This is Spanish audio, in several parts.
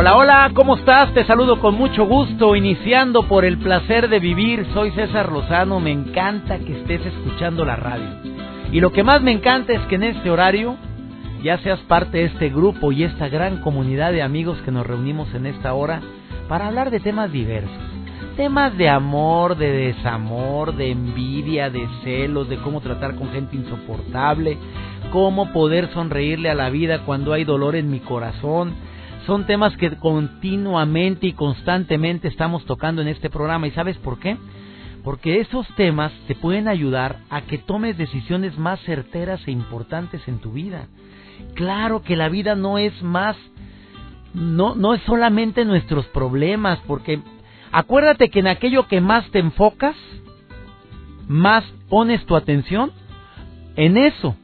Hola, hola, ¿cómo estás? Te saludo con mucho gusto, iniciando por el placer de vivir. Soy César Lozano, me encanta que estés escuchando la radio. Y lo que más me encanta es que en este horario ya seas parte de este grupo y esta gran comunidad de amigos que nos reunimos en esta hora para hablar de temas diversos. Temas de amor, de desamor, de envidia, de celos, de cómo tratar con gente insoportable, cómo poder sonreírle a la vida cuando hay dolor en mi corazón. Son temas que continuamente y constantemente estamos tocando en este programa. ¿Y sabes por qué? Porque esos temas te pueden ayudar a que tomes decisiones más certeras e importantes en tu vida. Claro que la vida no es más, no, no es solamente nuestros problemas, porque acuérdate que en aquello que más te enfocas, más pones tu atención, en eso,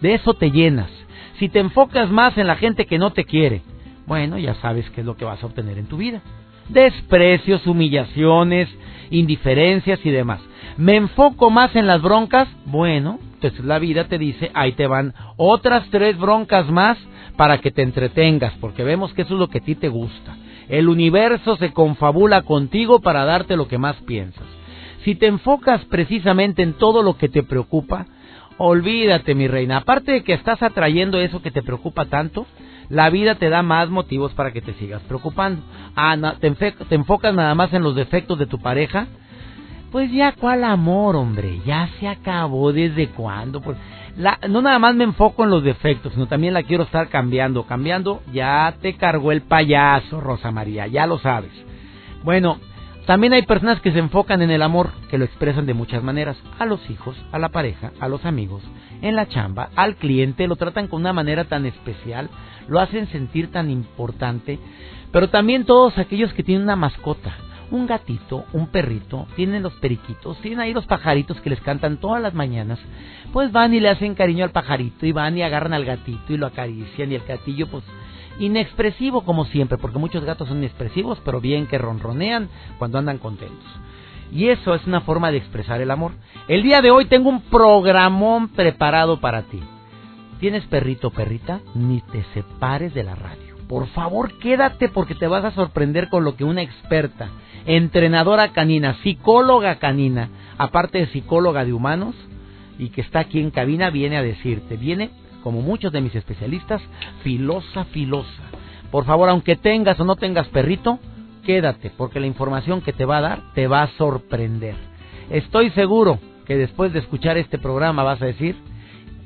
de eso te llenas. Si te enfocas más en la gente que no te quiere, bueno, ya sabes qué es lo que vas a obtener en tu vida. Desprecios, humillaciones, indiferencias y demás. ¿Me enfoco más en las broncas? Bueno, entonces la vida te dice, ahí te van otras tres broncas más para que te entretengas, porque vemos que eso es lo que a ti te gusta. El universo se confabula contigo para darte lo que más piensas. Si te enfocas precisamente en todo lo que te preocupa, olvídate mi reina. Aparte de que estás atrayendo eso que te preocupa tanto, la vida te da más motivos para que te sigas preocupando. Ah, te, enfocas nada más en los defectos de tu pareja, pues ya cuál amor, hombre, ya se acabó desde cuándo. Pues la, no nada más me enfoco en los defectos, sino también la quiero estar cambiando. Cambiando, ya te cargó el payaso, Rosa María, ya lo sabes. Bueno, también hay personas que se enfocan en el amor, que lo expresan de muchas maneras. A los hijos, a la pareja, a los amigos, en la chamba, al cliente, lo tratan con una manera tan especial, lo hacen sentir tan importante. Pero también todos aquellos que tienen una mascota, un gatito, un perrito, tienen los periquitos, tienen ahí los pajaritos que les cantan todas las mañanas, pues van y le hacen cariño al pajarito y van y agarran al gatito y lo acarician y el gatillo pues inexpresivo como siempre, porque muchos gatos son inexpresivos, pero bien que ronronean cuando andan contentos. Y eso es una forma de expresar el amor. El día de hoy tengo un programón preparado para ti. ¿Tienes perrito o perrita? Ni te separes de la radio. Por favor, quédate porque te vas a sorprender con lo que una experta entrenadora canina, psicóloga canina, aparte de psicóloga de humanos, y que está aquí en cabina, viene a decirte, viene, como muchos de mis especialistas, filosa, filosa. Por favor, aunque tengas o no tengas perrito, quédate, porque la información que te va a dar te va a sorprender. Estoy seguro que después de escuchar este programa vas a decir,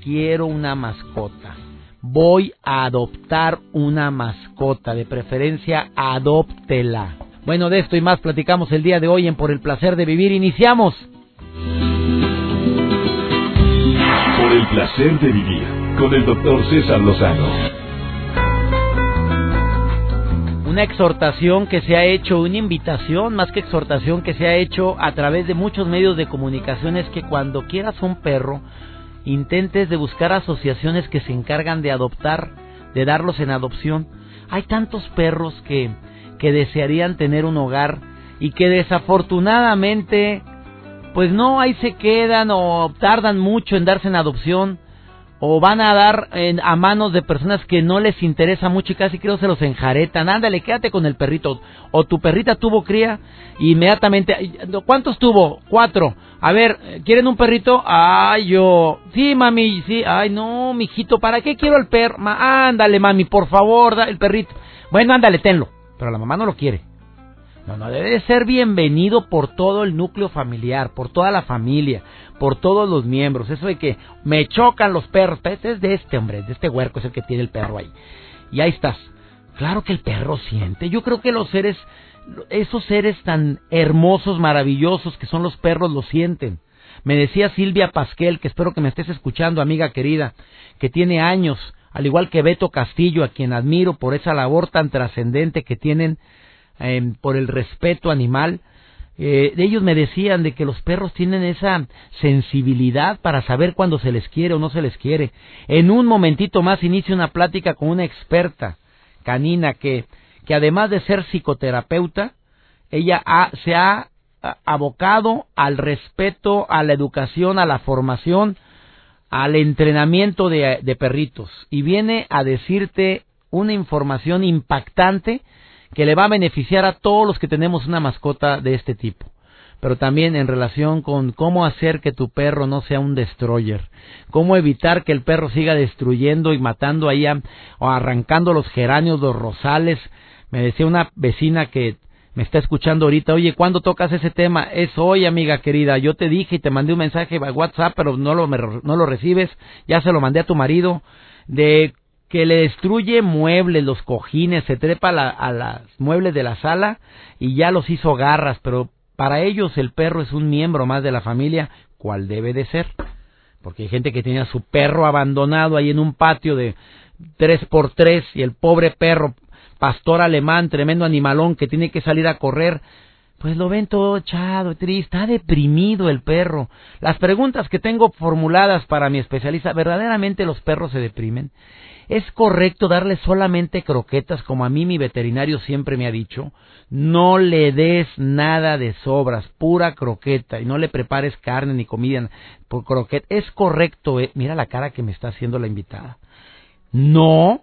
quiero una mascota. Voy a adoptar una mascota, de preferencia adóptela. Bueno, de esto y más platicamos el día de hoy en Por el placer de vivir. Iniciamos. Por el placer de vivir con el doctor César Lozano. Una exhortación que se ha hecho, una invitación más que exhortación que se ha hecho a través de muchos medios de comunicación es que cuando quieras un perro, intentes de buscar asociaciones que se encargan de adoptar, de darlos en adopción. Hay tantos perros que que desearían tener un hogar y que desafortunadamente pues no ahí se quedan o tardan mucho en darse en adopción o van a dar a manos de personas que no les interesa mucho y casi creo se los enjaretan. Ándale, quédate con el perrito. O tu perrita tuvo cría inmediatamente. ¿Cuántos tuvo? Cuatro. A ver, ¿quieren un perrito? Ay, yo. Sí, mami, sí. Ay, no, mijito, ¿para qué quiero el perro? ándale, mami, por favor, da el perrito. Bueno, ándale, tenlo pero la mamá no lo quiere. No, no, debe de ser bienvenido por todo el núcleo familiar, por toda la familia, por todos los miembros. Eso de que me chocan los perros, pues, es de este hombre, de este huerco, es el que tiene el perro ahí. Y ahí estás. Claro que el perro siente. Yo creo que los seres, esos seres tan hermosos, maravillosos que son los perros, lo sienten. Me decía Silvia Pasquel, que espero que me estés escuchando, amiga querida, que tiene años al igual que Beto Castillo, a quien admiro por esa labor tan trascendente que tienen em, por el respeto animal, eh, ellos me decían de que los perros tienen esa sensibilidad para saber cuándo se les quiere o no se les quiere. En un momentito más inicio una plática con una experta canina que, que además de ser psicoterapeuta, ella se ha abocado al respeto, a la educación, a la formación, al entrenamiento de perritos y viene a decirte una información impactante que le va a beneficiar a todos los que tenemos una mascota de este tipo. Pero también en relación con cómo hacer que tu perro no sea un destroyer, cómo evitar que el perro siga destruyendo y matando ahí o arrancando los geranios, los rosales. Me decía una vecina que me está escuchando ahorita, oye, ¿cuándo tocas ese tema? Es hoy, amiga querida. Yo te dije y te mandé un mensaje a WhatsApp, pero no lo, no lo recibes. Ya se lo mandé a tu marido. De que le destruye muebles, los cojines, se trepa a los muebles de la sala y ya los hizo garras, pero para ellos el perro es un miembro más de la familia, cual debe de ser. Porque hay gente que tenía a su perro abandonado ahí en un patio de tres por tres y el pobre perro, pastor alemán, tremendo animalón que tiene que salir a correr, pues lo ven todo echado, triste, está deprimido el perro. Las preguntas que tengo formuladas para mi especialista, ¿verdaderamente los perros se deprimen? ¿Es correcto darle solamente croquetas como a mí mi veterinario siempre me ha dicho? No le des nada de sobras, pura croqueta y no le prepares carne ni comida por croqueta. ¿Es correcto? Eh? Mira la cara que me está haciendo la invitada. No,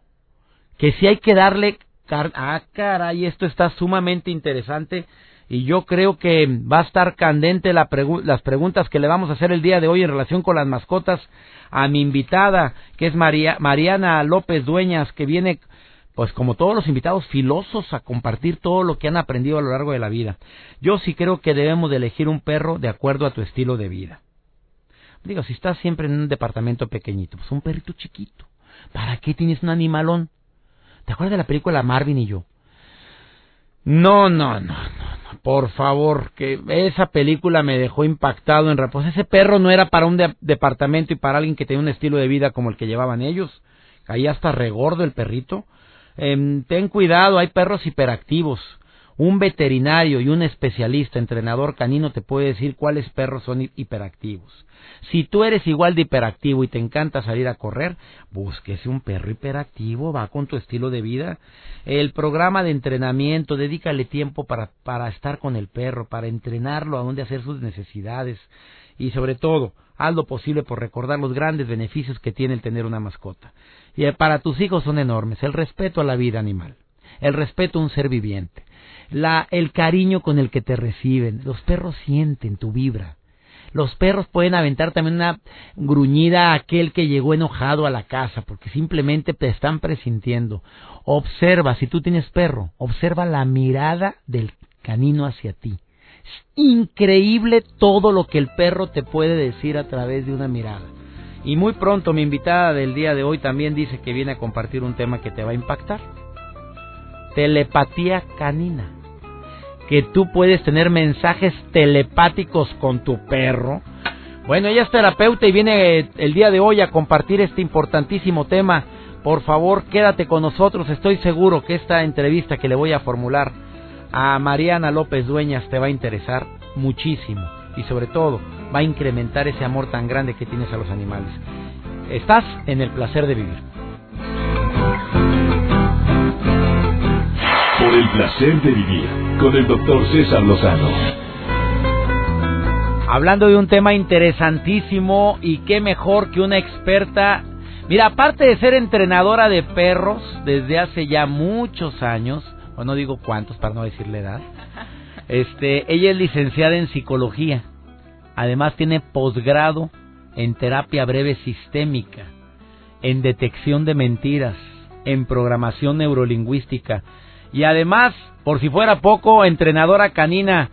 que si hay que darle carne. Ah, caray, esto está sumamente interesante y yo creo que va a estar candente las preguntas que le vamos a hacer el día de hoy en relación con las mascotas a mi invitada, que es María, Mariana López Dueñas, que viene, pues como todos los invitados, filosos a compartir todo lo que han aprendido a lo largo de la vida. Yo sí creo que debemos de elegir un perro de acuerdo a tu estilo de vida. Digo, si estás siempre en un departamento pequeñito, pues un perrito chiquito. ¿Para qué tienes un animalón? ¿Te acuerdas de la película Marvin y yo? No, no, no, no por favor, que esa película me dejó impactado en pues ese perro no era para un departamento y para alguien que tenía un estilo de vida como el que llevaban ellos. Ahí hasta regordo el perrito. Em, ten cuidado, hay perros hiperactivos. Un veterinario y un especialista, entrenador canino, te puede decir cuáles perros son hiperactivos. Si tú eres igual de hiperactivo y te encanta salir a correr, búsquese un perro hiperactivo, va con tu estilo de vida. El programa de entrenamiento, dedícale tiempo para, estar con el perro, para entrenarlo a dónde hacer sus necesidades y sobre todo, haz lo posible por recordar los grandes beneficios que tiene el tener una mascota. Y para tus hijos son enormes, el respeto a la vida animal, el respeto a un ser viviente, la, el cariño con el que te reciben, los perros sienten tu vibra, los perros pueden aventar también una gruñida a aquel que llegó enojado a la casa, porque simplemente te están presintiendo. Observa, si tú tienes perro, observa la mirada del canino hacia ti. Es increíble todo lo que el perro te puede decir a través de una mirada. Y muy pronto mi invitada del día de hoy también dice que viene a compartir un tema que te va a impactar. Telepatía canina que tú puedes tener mensajes telepáticos con tu perro. Bueno, ella es terapeuta y viene el día de hoy a compartir este importantísimo tema. Por favor, quédate con nosotros. Estoy seguro que esta entrevista que le voy a formular a Mariana López Dueñas te va a interesar muchísimo y sobre todo va a incrementar ese amor tan grande que tienes a los animales. Estás en el placer de vivir. Por el placer de vivir con el doctor César Lozano. Hablando de un tema interesantísimo y qué mejor que una experta. Mira, aparte de ser entrenadora de perros desde hace ya muchos años, o no digo cuántos para no decirle edad, este, ella es licenciada en psicología. Además tiene posgrado en terapia breve sistémica, en detección de mentiras, en programación neurolingüística y además, por si fuera poco, entrenadora canina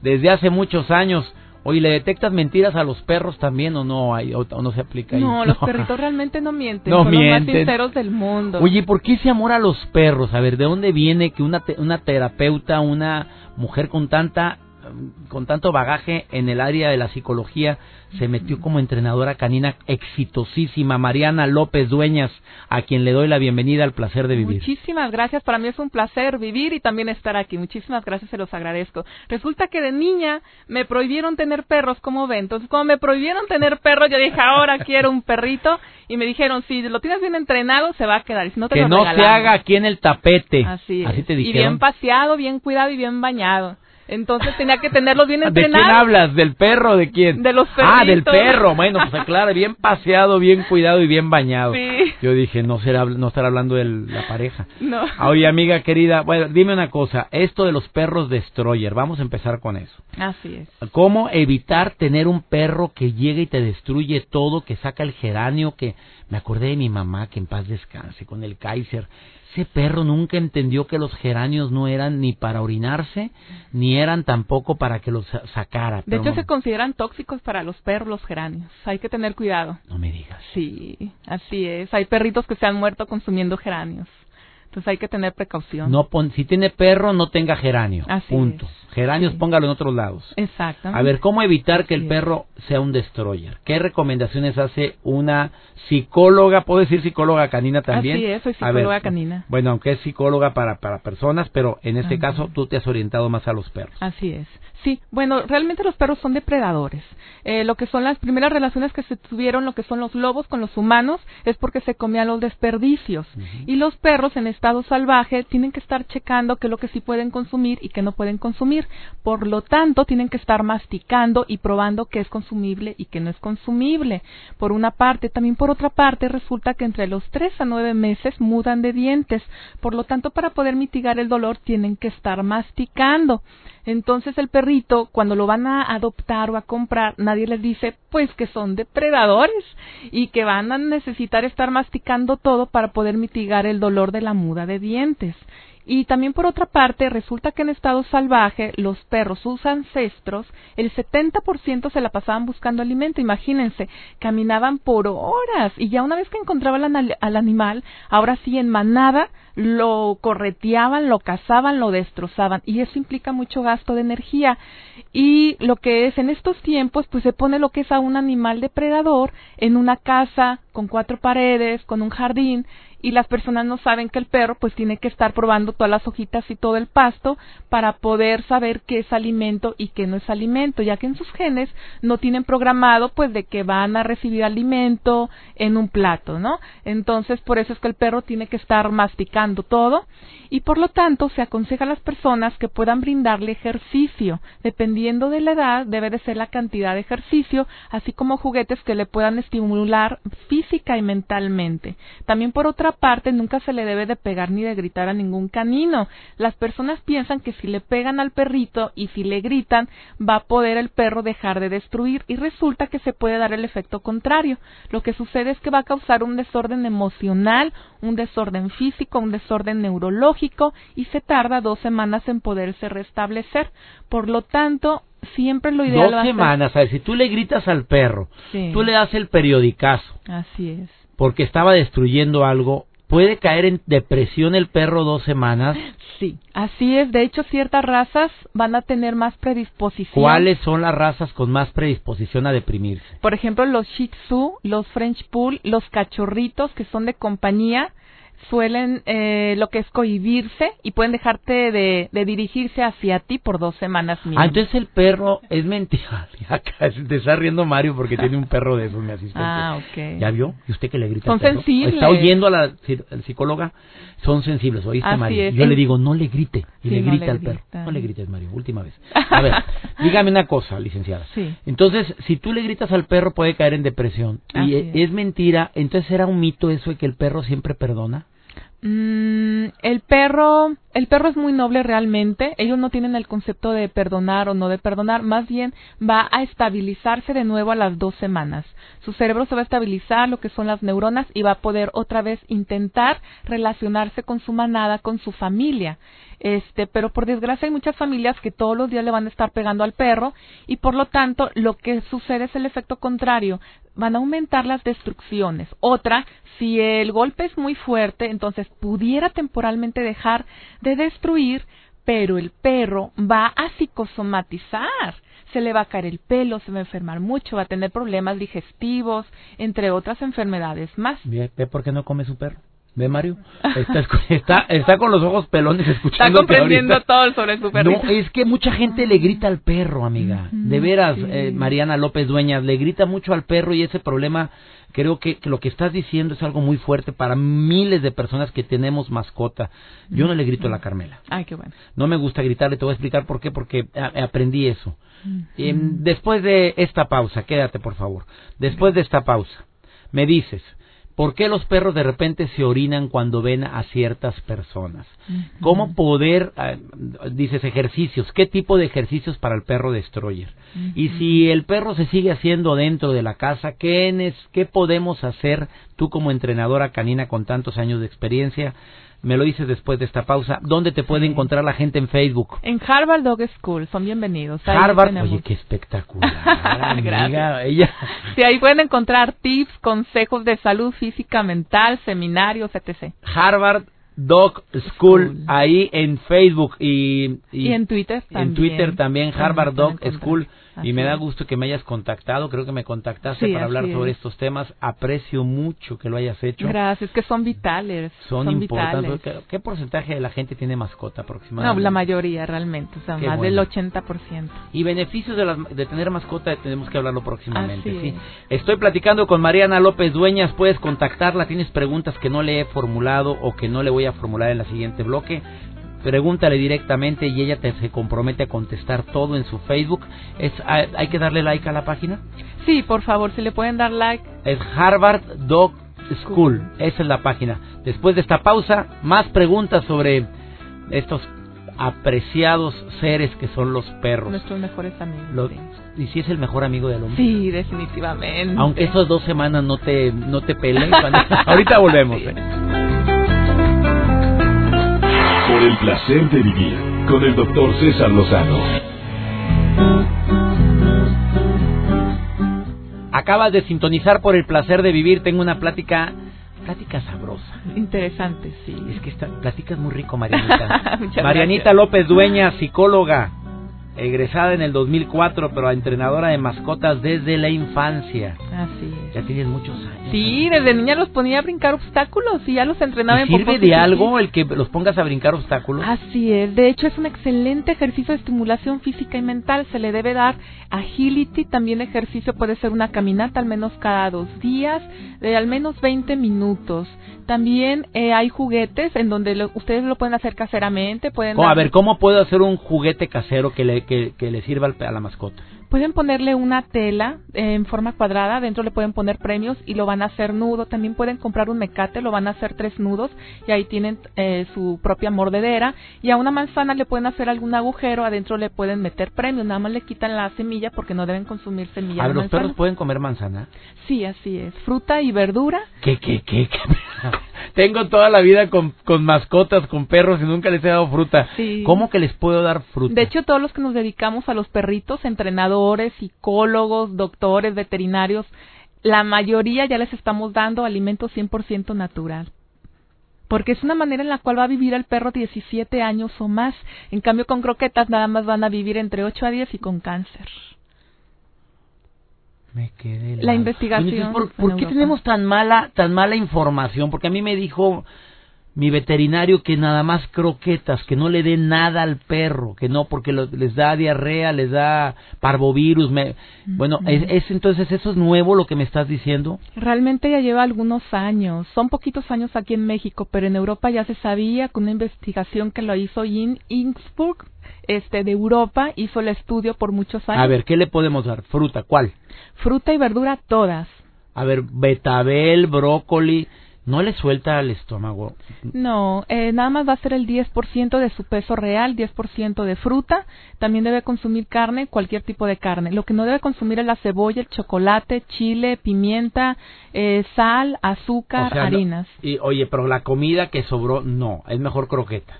desde hace muchos años. Oye, ¿le detectas mentiras a los perros también o no hay, o, no se aplica ahí? No, los perritos realmente no mienten, no son los más sinceros del mundo. Oye, ¿por qué ese amor a los perros? A ver, ¿de dónde viene que una, una terapeuta, una mujer con tanta con tanto bagaje en el área de la psicología, se metió como entrenadora canina exitosísima, Mariana López Dueñas, a quien le doy la bienvenida al placer de vivir. Muchísimas gracias, para mí es un placer vivir y también estar aquí. Muchísimas gracias, se los agradezco. Resulta que de niña me prohibieron tener perros, como ven. Entonces, como me prohibieron tener perros, yo dije, ahora quiero un perrito y me dijeron, si lo tienes bien entrenado, se va a quedar. Si no te que no se haga aquí en el tapete. Así, Así te dijeron. Y bien paseado, bien cuidado y bien bañado. Entonces tenía que tenerlos bien entrenados. ¿De quién hablas? ¿Del perro de quién? De los perritos. Ah, del perro. Bueno, pues claro, bien paseado, bien cuidado y bien bañado. Sí. Yo dije, no será no estará hablando de la pareja. No. Oye, amiga querida, bueno, dime una cosa, esto de los perros destroyer, vamos a empezar con eso. Así es. ¿Cómo evitar tener un perro que llegue y te destruye todo, que saca el geranio, que me acordé de mi mamá, que en paz descanse, con el Kaiser ese perro nunca entendió que los geranios no eran ni para orinarse, ni eran tampoco para que los sacara. De hecho, se consideran tóxicos para los perros los geranios. Hay que tener cuidado. No me digas. Sí, así es. Hay perritos que se han muerto consumiendo geranios. Entonces hay que tener precaución. No si tiene perro, no tenga geranio. Así punto. Geranios póngalo en otros lados. Exactamente. A ver, ¿cómo evitar que el perro sea un destroyer? ¿Qué recomendaciones hace una psicóloga? ¿Puedo decir psicóloga canina también? Así es, soy psicóloga canina. Bueno, aunque es psicóloga para, para personas, pero en este caso tú te has orientado más a los perros. Así es. Sí, bueno, realmente los perros son depredadores. Eh, lo que son las primeras relaciones que se tuvieron, lo que son los lobos con los humanos, es porque se comían los desperdicios. Y los perros en estado salvaje tienen que estar checando qué es lo que sí pueden consumir y qué no pueden consumir. Por lo tanto, tienen que estar masticando y probando qué es consumible y qué no es consumible. Por una parte, también por otra parte, resulta que entre los tres a nueve meses mudan de dientes. Por lo tanto, para poder mitigar el dolor, tienen que estar masticando. Entonces el perrito, cuando lo van a adoptar o a comprar, nadie les dice pues que son depredadores y que van a necesitar estar masticando todo para poder mitigar el dolor de la muda de dientes. Y también por otra parte, resulta que en estado salvaje los perros, sus ancestros, el 70% se la pasaban buscando alimento. Imagínense, caminaban por horas y ya una vez que encontraban al, animal, ahora sí en manada, lo correteaban, lo cazaban, lo destrozaban y eso implica mucho gasto de energía. Y lo que es en estos tiempos, pues se pone lo que es a un animal depredador en una casa con cuatro paredes, con un jardín y las personas no saben que el perro pues tiene que estar probando todas las hojitas y todo el pasto para poder saber qué es alimento y qué no es alimento, ya que en sus genes no tienen programado pues de que van a recibir alimento en un plato, ¿no? Entonces por eso es que el perro tiene que estar masticando todo y por lo tanto se aconseja a las personas que puedan brindarle ejercicio, dependiendo de la edad debe de ser la cantidad de ejercicio, así como juguetes que le puedan estimular física y mentalmente. También por otra parte, nunca se le debe de pegar ni de gritar a ningún canino. Las personas piensan que si le pegan al perrito y si le gritan, va a poder el perro dejar de destruir y resulta que se puede dar el efecto contrario. Lo que sucede es que va a causar un desorden emocional, un desorden físico, un desorden neurológico y se tarda dos semanas en poderse restablecer. Por lo tanto, siempre lo ideal dos semanas, a ver, si tú le gritas al perro, tú le das el periodicazo. Así es porque estaba destruyendo algo, ¿puede caer en depresión el perro dos semanas? Sí, así es. De hecho, ciertas razas van a tener más predisposición. ¿Cuáles son las razas con más predisposición a deprimirse? Por ejemplo, los Shih Tzu, los French Pool, los cachorritos que son de compañía suelen eh, lo que es cohibirse y pueden dejarte de, dirigirse hacia ti por dos semanas mínimo. Ah, entonces el perro es mentira. Acá te está riendo Mario porque tiene un perro de esos, mi asistente. Ah, ok. ¿Ya vio? ¿Y usted que le grita Son sensibles. ¿Está oyendo a la psicóloga? Son sensibles, ¿oíste, Mario? Yo le digo, no le grite. Y le grita al perro. No le grites, Mario, última vez. A ver, dígame una cosa, licenciada. Sí. Entonces, si tú le gritas al perro puede caer en depresión. y es mentira. Entonces, ¿era un mito eso de que el perro siempre perdona? Mm, el perro, el perro es muy noble realmente. Ellos no tienen el concepto de perdonar o no de perdonar. Más bien va a estabilizarse de nuevo a las dos semanas. Su cerebro se va a estabilizar, lo que son las neuronas, y va a poder otra vez intentar relacionarse con su manada, con su familia. Este, pero por desgracia hay muchas familias que todos los días le van a estar pegando al perro y por lo tanto lo que sucede es el efecto contrario. Van a aumentar las destrucciones. Otra, si el golpe es muy fuerte, entonces pudiera temporalmente dejar de destruir, pero el perro va a psicosomatizar. Se le va a caer el pelo, se va a enfermar mucho, va a tener problemas digestivos, entre otras enfermedades más. ¿Ve por qué no come su perro? ¿Ve, Mario? Está, está, con los ojos pelones escuchando. Está comprendiendo todo sobre su perro. No, es que mucha gente le grita al perro, amiga. De veras, eh, Mariana López Dueñas, le grita mucho al perro y ese problema, creo que, lo que estás diciendo es algo muy fuerte para miles de personas que tenemos mascota. Yo no le grito a la Carmela. Ay, qué bueno. No me gusta gritarle, te voy a explicar por qué, porque aprendí eso. después de esta pausa, quédate por favor. Después de esta pausa, me dices, ¿Por qué los perros de repente se orinan cuando ven a ciertas personas? ¿Cómo poder, ah, dices, ejercicios? ¿Qué tipo de ejercicios para el perro destroyer? Y si el perro se sigue haciendo dentro de la casa, ¿qué, ¿qué podemos hacer tú como entrenadora canina con tantos años de experiencia me lo dices después de esta pausa. ¿Dónde te puede encontrar la gente en Facebook? En Harvard Dog School, son bienvenidos. Harvard, oye, qué espectacular. Gracias. ella. Sí, ahí pueden encontrar tips, consejos de salud física, mental, seminarios, etc. Harvard Dog School, ahí en Facebook y, y, en Twitter también. En Twitter también, Harvard Dog School y me da gusto que me hayas contactado. Creo que me contactaste para hablar sobre estos temas. Aprecio mucho que lo hayas hecho. Gracias, que son vitales. Son, importantes. ¿Qué, porcentaje de la gente tiene mascota aproximadamente? No, la mayoría realmente, o sea, más del 80%. Y beneficios de, de tener mascota tenemos que hablarlo próximamente. sí. Estoy platicando con Mariana López Dueñas. Puedes contactarla. Tienes preguntas que no le he formulado o que no le voy a formular en la siguiente bloque pregúntale directamente y ella te se compromete a contestar todo en su Facebook. Es, ¿Hay que darle like a la página? Sí, por favor, si le pueden dar like. Es Harvard Dog School, esa es la página. Después de esta pausa, más preguntas sobre estos apreciados seres que son los perros. Nuestros mejores amigos. ¿Y si es el mejor amigo del hombre? Sí, definitivamente. Aunque esas dos semanas no te, no te peleen. Ahorita volvemos. ¿eh? Por el placer de vivir con el doctor César Lozano. Acabas de sintonizar por el placer de vivir. Tengo una plática, plática sabrosa. Interesante, sí. Es que esta plática es muy rico, Marianita. Marianita López Dueña, psicóloga egresada en el 2004, pero entrenadora de mascotas desde la infancia. Así es. Ya tienes muchos años. Sí, desde niña los ponía a brincar obstáculos y ya los entrenaba en ¿Sirve de algo el que los pongas a brincar obstáculos? Así es. De hecho, es un excelente ejercicio de estimulación física y mental. Se le debe dar agility. También ejercicio puede ser una caminata al menos cada dos días, de al menos 20 minutos. También eh, hay juguetes en donde ustedes lo pueden hacer caseramente. Pueden A ver, ¿cómo puedo hacer un juguete casero que le, que, le sirva a la mascota? Pueden ponerle una tela en forma cuadrada, dentro le pueden poner premios y lo van a hacer nudo. También pueden comprar un mecate, lo van a hacer tres nudos y ahí tienen eh, su propia mordedera. Y a una manzana le pueden hacer algún agujero, adentro le pueden meter premios, nada más le quitan la semilla porque no deben consumir semilla. A ¿los perros pueden comer manzana? Sí, así es. Fruta y verdura. ¿Qué, qué, qué? Tengo toda la vida con, con mascotas, con perros y nunca les he dado fruta. ¿Cómo que les puedo dar fruta? De hecho, todos los que nos dedicamos a los perritos, entrenados psicólogos, doctores, veterinarios, la mayoría ya les estamos dando alimento 100% natural. Porque es una manera en la cual va a vivir el perro 17 años o más. En cambio, con croquetas nada más van a vivir entre 8 a 10 y con cáncer. Me quedé la, investigación. ¿Por, qué tenemos tan mala, tan mala información? Porque a mí me dijo mi veterinario que nada más croquetas, que no le dé nada al perro, que no, porque les da diarrea, les da parvovirus. Me, bueno, ¿es, entonces eso es nuevo lo que me estás diciendo? Realmente ya lleva algunos años, son poquitos años aquí en México, pero en Europa ya se sabía con una investigación que lo hizo in Innsbruck, este, de Europa, hizo el estudio por muchos años. A ver, ¿qué le podemos dar? ¿Fruta? ¿Cuál? Fruta y verdura todas. A ver, betabel, brócoli, ¿No le suelta al estómago? No, eh, nada más va a ser el 10% de su peso real, 10% de fruta. También debe consumir carne, cualquier tipo de carne. Lo que no debe consumir es la cebolla, el chocolate, chile, pimienta, eh, sal, azúcar, harinas. y oye, pero la comida que sobró, no, es mejor croqueta.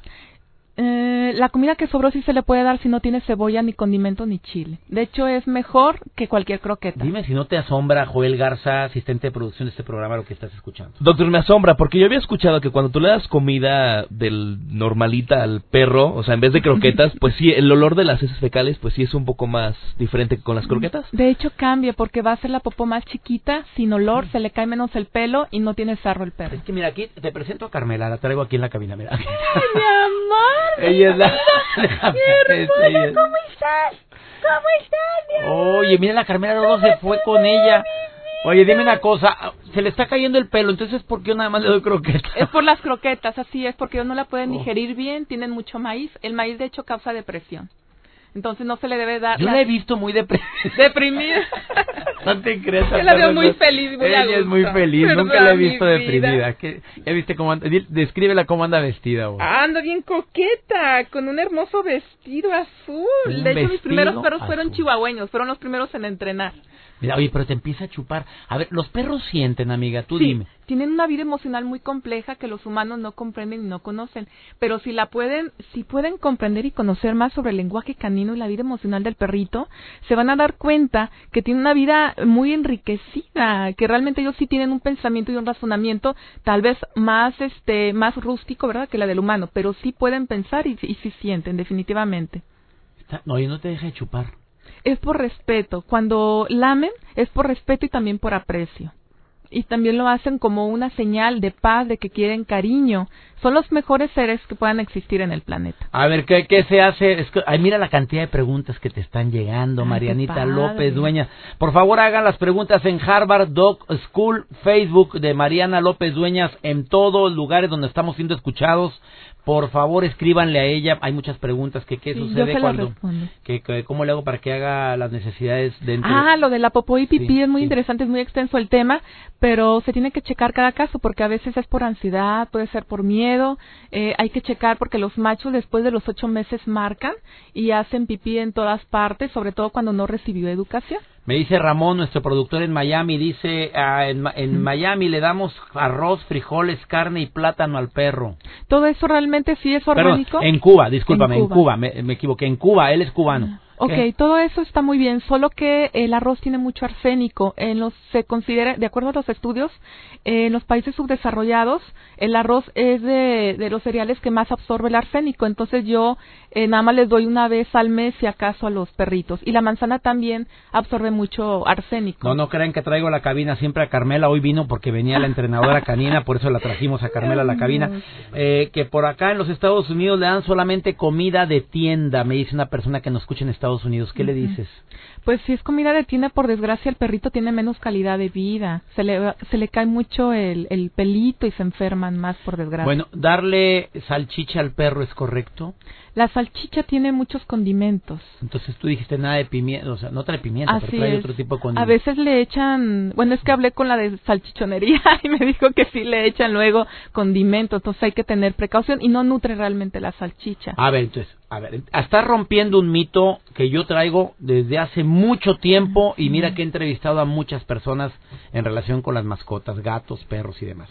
Eh, la comida que sobró sí se le puede dar si no tiene cebolla, ni condimento, ni chile. De hecho, es mejor que cualquier croqueta. Dime si no te asombra, Joel Garza, asistente de producción de este programa, lo que estás escuchando. Doctor, me asombra, porque yo había escuchado que cuando tú le das comida del normalita al perro, o sea, en vez de croquetas, pues sí, el olor de las heces fecales, pues sí es un poco más diferente que con las croquetas. De hecho, cambia, porque va a ser la popó más chiquita, sin olor, se le cae menos el pelo y no tiene sarro el perro. Es que mira, aquí te presento a Carmela, la traigo aquí en la cabina, mira. ¡Ay, mi amor! Ella es la... ¡Mi hermosa! ¿Cómo estás? ¿Cómo estás? Oye, mira la Carmela luego se fue con ella. Oye, dime una cosa, se le está cayendo el pelo, entonces ¿por qué yo nada más le doy croquetas? Es por las croquetas, así es, porque ellos no la pueden digerir bien, tienen mucho maíz. El maíz, de hecho, causa depresión. Entonces no se le debe dar... Yo la- la he visto muy deprimida. Deprimida. No te creas. Yo la veo muy feliz, muy Ella es muy feliz, ¿Verdad, nunca la he visto deprimida. ¿Qué- ¿Ya viste cómo anda? Descríbela cómo anda vestida, güey. Ando bien coqueta, con un hermoso vestido azul. Un de hecho, mis primeros perros fueron azul. chihuahueños, fueron los primeros en entrenar. Mira, oye, pero te empieza a chupar. A ver, los perros sienten, amiga, tú Sí, dime. tienen una vida emocional muy compleja que los humanos no comprenden y no conocen, pero si la pueden, si pueden comprender y conocer más sobre el lenguaje canino y la vida emocional del perrito, se van a dar cuenta que tiene una vida muy enriquecida, que realmente ellos sí tienen un pensamiento y un razonamiento tal vez más este más rústico, ¿verdad?, que la del humano, pero sí pueden pensar y, y sí sienten definitivamente. Está- no, oye, no te deja de chupar. Es por respeto. Cuando lamen es por respeto y también por aprecio. Y también lo hacen como una señal de paz, de que quieren cariño. Son los mejores seres que puedan existir en el planeta. A ver, ¿qué, qué se hace? Es que- ay, mira la cantidad de preguntas que te están llegando, Ay, Marianita. López Dueñas. Por favor, hagan las preguntas en Harvard Dog School, Facebook de Mariana López Dueñas, en todos lugares donde estamos siendo escuchados. Por favor, escríbanle a ella. Hay muchas preguntas. que ¿Qué Sí, sucede cuando? Que, que- ¿Cómo le hago para que haga las necesidades dentro? Ah, lo de la popó y pipí Sí, es muy sí. interesante, es muy extenso el tema, pero se tiene que checar cada caso porque a veces es por ansiedad, puede ser por miedo. Eh, hay que checar porque los machos después de los ocho meses marcan y hacen pipí en todas partes, sobre todo cuando no recibió educación. Me dice Ramón, nuestro productor en Miami, dice, ah, en, Miami le damos arroz, frijoles, carne y plátano al perro. Todo eso realmente sí es Perdón, orgánico. en Cuba, discúlpame, en En Cuba, Cuba. me, me equivoqué, en Cuba, él es cubano. Ok, ¿Qué? todo eso está muy bien, solo que el arroz tiene mucho arsénico. En los se considera, de acuerdo a los estudios, eh, en los países subdesarrollados, el arroz es de, de los cereales que más absorbe el arsénico. Entonces yo eh, nada más les doy una vez al mes, si acaso, a los perritos. Y la manzana también absorbe mucho arsénico. No, no crean que traigo la cabina siempre a Carmela. Hoy vino porque venía la entrenadora canina, por eso la trajimos a Carmela a la cabina. Eh, que por acá en los Estados Unidos le dan solamente comida de tienda, me dice una persona que nos escucha en Estados Unidos. ¿Qué le dices? Pues si es comida de tienda, por desgracia, el perrito tiene menos calidad de vida. Se le, se le cae mucho el, el pelito y se enferman más, por desgracia. Bueno, darle salchicha al perro es correcto. La salchicha tiene muchos condimentos. Entonces tú dijiste nada de pimienta, o sea, no trae pimienta, Así pero trae es. otro tipo de A condimentos. veces le echan, bueno, es que hablé con la de salchichonería y me dijo que sí le echan luego condimentos, entonces hay que tener precaución y no nutre realmente la salchicha. A ver, entonces, a ver, estás rompiendo un mito que yo traigo desde hace mucho tiempo y mira que he entrevistado a muchas personas en relación con las mascotas, gatos, perros y demás.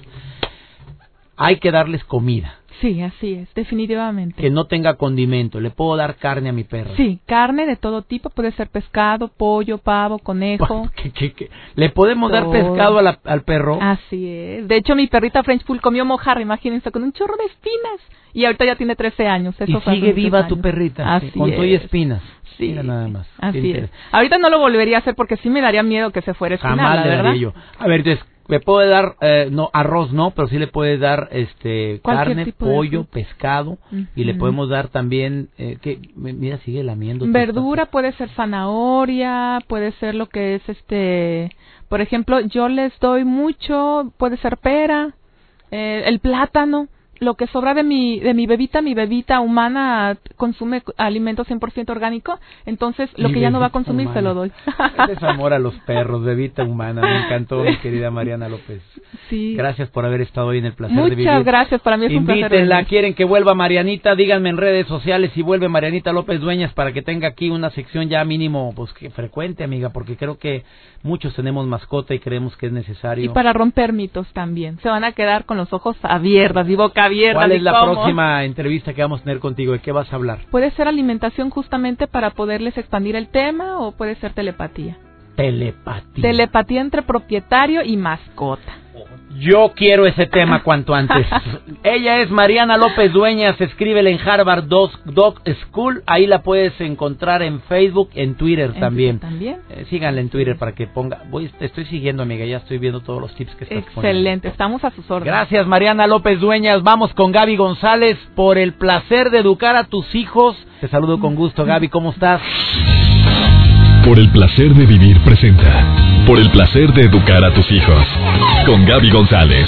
Hay que darles comida, Sí, así es, definitivamente. que no tenga condimento. Le puedo dar carne a mi perro. Sí, carne de todo tipo, puede ser pescado, pollo, pavo, conejo. ¿Qué- qué- qué? ¿Le podemos dar pescado a la- al perro? Así es. De hecho, mi perrita French Pool comió mojarra, imagínense, con un chorro de espinas. Y ahorita ya tiene 13 años. y Eso hace sigue viva tu perrita, Así con todo y es. espinas. Sí. Mira nada más. Así es. Ahorita no lo volvería a hacer porque sí me daría miedo que se fuera espinal, Jamás verdad. yo. A ver, entonces, le puede dar, eh, no, arroz no, pero sí le puede dar este carne, pollo, pescado, y le podemos dar también, eh, que, mira, sigue lamiendo. Verdura puede ser zanahoria, puede ser lo que es este, por ejemplo, yo les doy mucho, puede ser pera, eh, el plátano, lo que sobra de mi de mi bebita, mi bebita humana consume alimento 100% orgánico, entonces lo Mi que ya no va a consumir se lo doy. Ese es amor a los perros, bebita humana. Me encantó, mi querida Mariana López. Sí. Gracias por haber estado hoy en el placer de vivir. Muchas gracias, para mí es un placer. Invítenla, venir. quieren que vuelva Marianita, díganme en redes sociales si vuelve Marianita López Dueñas para que tenga aquí una sección ya mínimo pues que frecuente, amiga, porque creo que muchos tenemos mascota y creemos que es necesario. Y para romper mitos también. Se van a quedar con los ojos abiertos y boca ¿Cuál es la ¿cómo? próxima entrevista que vamos a tener contigo? ¿De qué vas a hablar? Puede ser alimentación justamente para poderles expandir el tema o puede ser telepatía. Telepatía. Telepatía entre propietario y mascota. Yo quiero ese tema cuanto antes. Ella es Mariana López Dueñas, escríbele en Harvard Doc, School. Ahí la puedes encontrar en Facebook, en Twitter En también. También. Eh, síganla en Twitter para que ponga. Voy, te estoy siguiendo, amiga. Ya estoy viendo todos los tips que estás poniendo. Excelente, estamos a sus órdenes. Gracias, Mariana López Dueñas. Vamos con Gaby González por el placer de educar a tus hijos. Te saludo con gusto, Gaby. ¿Cómo estás? Por el placer de vivir presenta. Por el placer de educar a tus hijos. Con Gaby González.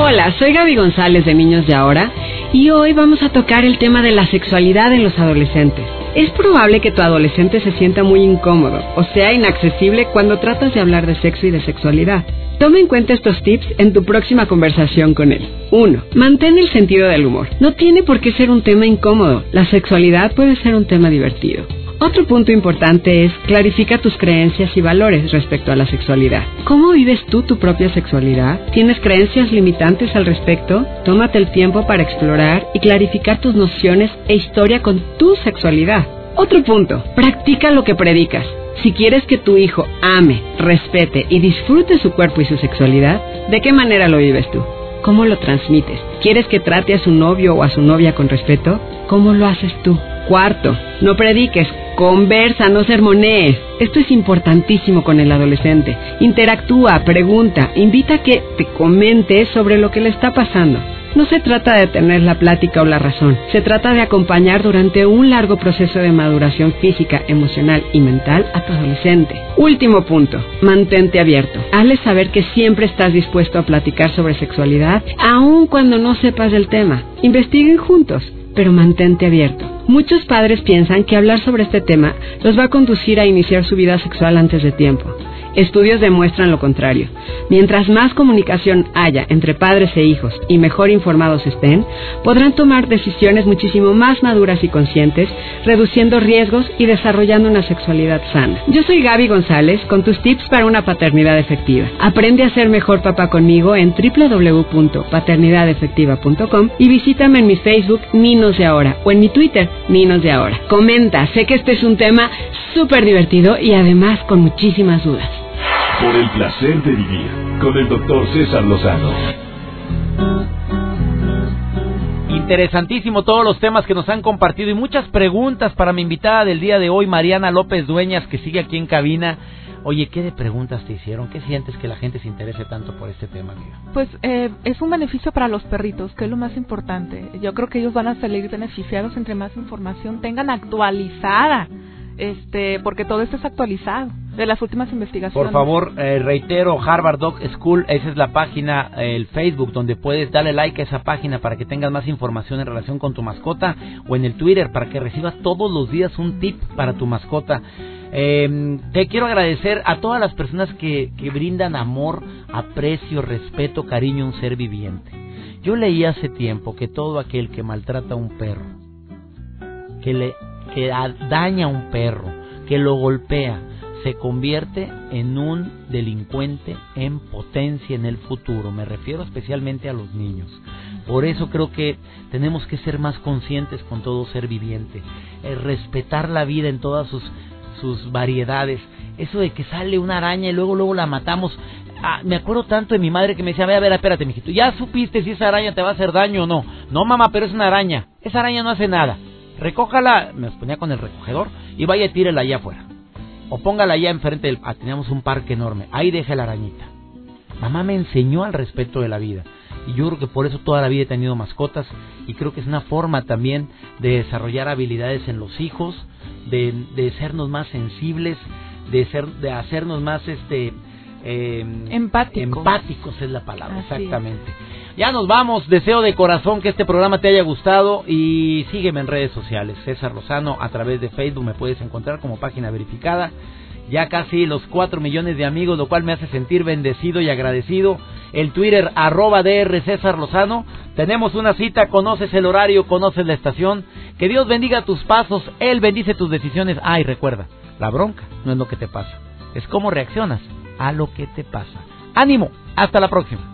Hola, soy Gaby González de Niños de Ahora y hoy vamos a tocar el tema de la sexualidad en los adolescentes. Es probable que tu adolescente se sienta muy incómodo o sea inaccesible cuando tratas de hablar de sexo y de sexualidad. Toma en cuenta estos tips en tu próxima conversación con él. 1. Mantén el sentido del humor. No tiene por qué ser un tema incómodo. La sexualidad puede ser un tema divertido. Otro punto importante es clarifica tus creencias y valores respecto a la sexualidad. ¿Cómo vives tú tu propia sexualidad? ¿Tienes creencias limitantes al respecto? Tómate el tiempo para explorar y clarificar tus nociones e historia con tu sexualidad. Otro punto, practica lo que predicas. Si quieres que tu hijo ame, respete y disfrute su cuerpo y su sexualidad, ¿de qué manera lo vives tú? ¿Cómo lo transmites? ¿Quieres que trate a su novio o a su novia con respeto? ¿Cómo lo haces tú? Cuarto, no prediques, conversa, no sermonees. Esto es importantísimo con el adolescente. Interactúa, pregunta, invita a que te comente sobre lo que le está pasando. No se trata de tener la plática o la razón, se trata de acompañar durante un largo proceso de maduración física, emocional y mental a tu adolescente. Último punto, mantente abierto. Hazle saber que siempre estás dispuesto a platicar sobre sexualidad, aun cuando no sepas del tema. Investiguen juntos pero mantente abierto. Muchos padres piensan que hablar sobre este tema los va a conducir a iniciar su vida sexual antes de tiempo. Estudios demuestran lo contrario. Mientras más comunicación haya entre padres e hijos y mejor informados estén, podrán tomar decisiones muchísimo más maduras y conscientes, reduciendo riesgos y desarrollando una sexualidad sana. Yo soy Gaby González con tus tips para una paternidad efectiva. Aprende a ser mejor papá conmigo en www.paternidadefectiva.com y visítame en mi Facebook Ninos de Ahora o en mi Twitter Ninos de Ahora. Comenta, sé que este es un tema súper divertido y además con muchísimas dudas. Por el placer de vivir. Con el doctor César Lozano. Interesantísimo todos los temas que nos han compartido y muchas preguntas para mi invitada del día de hoy, Mariana López Dueñas, que sigue aquí en cabina. Oye, ¿qué de preguntas te hicieron? ¿Qué sientes que la gente se interese tanto por este tema, amiga? Pues eh, es un beneficio para los perritos, que es lo más importante. Yo creo que ellos van a salir beneficiados entre más información tengan actualizada, este, porque todo esto es actualizado de las últimas investigaciones. Por favor, eh, reitero, Harvard Dog School, esa es la página, eh, el Facebook, donde puedes darle like a esa página para que tengas más información en relación con tu mascota, o en el Twitter para que recibas todos los días un tip para tu mascota. Eh, te quiero agradecer a todas las personas que, que brindan amor, aprecio, respeto, cariño a un ser viviente. Yo leí hace tiempo que todo aquel que maltrata a un perro, que le que daña a un perro, que lo golpea, se convierte en un delincuente en potencia en el futuro. Me refiero especialmente a los niños. Por eso creo que tenemos que ser más conscientes con todo ser viviente, eh, respetar la vida en todas sus sus variedades. Eso de que sale una araña y luego luego la matamos. Ah, me acuerdo tanto de mi madre que me decía, a ver, a ver, espérate, mijito, ¿ya supiste si esa araña te va a hacer daño o no? No, mamá, pero es una araña. Esa araña no hace nada. Recójala, me ponía con el recogedor y vaya y tírela allá afuera. O póngala allá enfrente del... Ah, teníamos un parque enorme. Ahí deje la arañita. Mamá me enseñó al respeto de la vida. Y yo creo que por eso toda la vida he tenido mascotas. Y creo que es una forma también de desarrollar habilidades en los hijos, de, de sernos más sensibles, de ser, de hacernos más este eh, Empáticos. empáticos es la palabra, Así es. Ya nos vamos, deseo de corazón que este programa te haya gustado y sígueme en redes sociales, César Lozano, a través de Facebook me puedes encontrar como página verificada. Ya casi los 4 millones de amigos, lo cual me hace sentir bendecido y agradecido. El Twitter, arroba DR César Lozano. Tenemos una cita, conoces el horario, conoces la estación. Que Dios bendiga tus pasos, Él bendice tus decisiones. Ay, recuerda, la bronca no es lo que te pasa, es cómo reaccionas a lo que te pasa. Ánimo, hasta la próxima.